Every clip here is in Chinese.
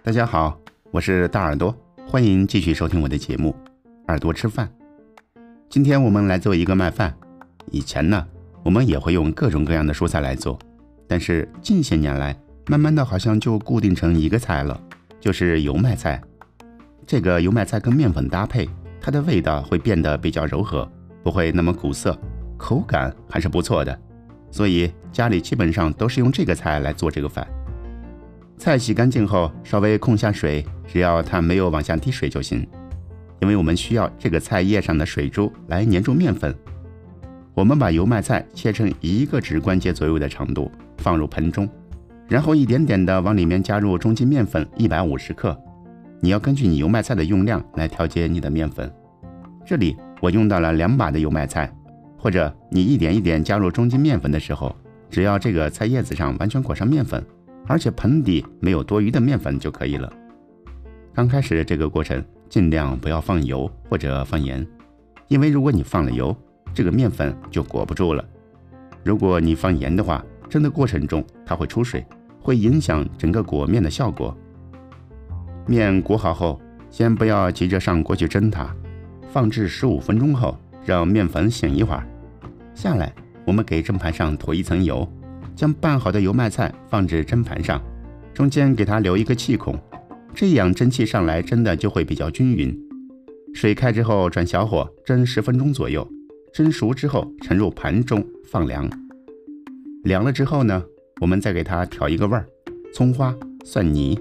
大家好，我是大耳朵，欢迎继续收听我的节目《耳朵吃饭》。今天我们来做一个麦饭。以前呢，我们也会用各种各样的蔬菜来做，但是近些年来，慢慢的好像就固定成一个菜了，就是油麦菜。这个油麦菜跟面粉搭配，它的味道会变得比较柔和，不会那么苦涩，口感还是不错的。所以家里基本上都是用这个菜来做这个饭。菜洗干净后，稍微控下水，只要它没有往下滴水就行。因为我们需要这个菜叶上的水珠来粘住面粉。我们把油麦菜切成一个指关节左右的长度，放入盆中，然后一点点的往里面加入中筋面粉一百五十克。你要根据你油麦菜的用量来调节你的面粉。这里我用到了两把的油麦菜，或者你一点一点加入中筋面粉的时候，只要这个菜叶子上完全裹上面粉。而且盆底没有多余的面粉就可以了。刚开始这个过程尽量不要放油或者放盐，因为如果你放了油，这个面粉就裹不住了。如果你放盐的话，蒸的过程中它会出水，会影响整个裹面的效果。面裹好后，先不要急着上锅去蒸它，放置十五分钟后，让面粉醒一会儿。下来，我们给蒸盘上涂一层油。将拌好的油麦菜放置蒸盘上，中间给它留一个气孔，这样蒸汽上来蒸的就会比较均匀。水开之后转小火蒸十分钟左右，蒸熟之后盛入盘中放凉。凉了之后呢，我们再给它调一个味儿，葱花、蒜泥。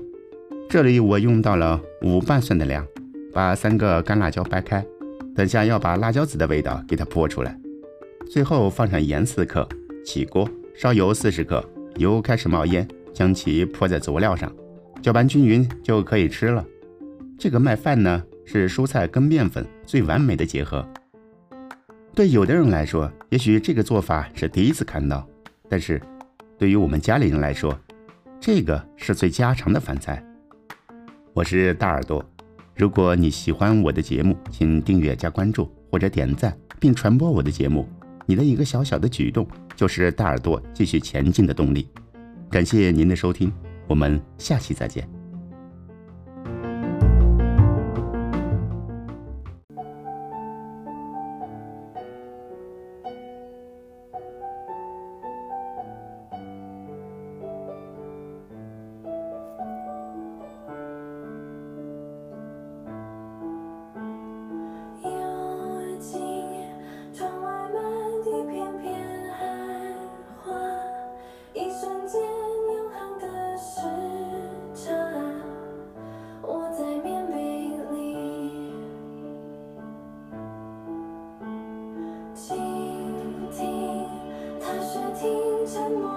这里我用到了五瓣蒜的量，把三个干辣椒掰开，等下要把辣椒籽的味道给它泼出来。最后放上盐四克，起锅。烧油四十克，油开始冒烟，将其泼在佐料上，搅拌均匀就可以吃了。这个麦饭呢，是蔬菜跟面粉最完美的结合。对有的人来说，也许这个做法是第一次看到，但是对于我们家里人来说，这个是最家常的饭菜。我是大耳朵，如果你喜欢我的节目，请订阅加关注或者点赞并传播我的节目。你的一个小小的举动，就是大耳朵继续前进的动力。感谢您的收听，我们下期再见。and more.